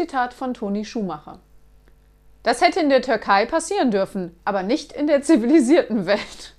Zitat von Toni Schumacher. Das hätte in der Türkei passieren dürfen, aber nicht in der zivilisierten Welt.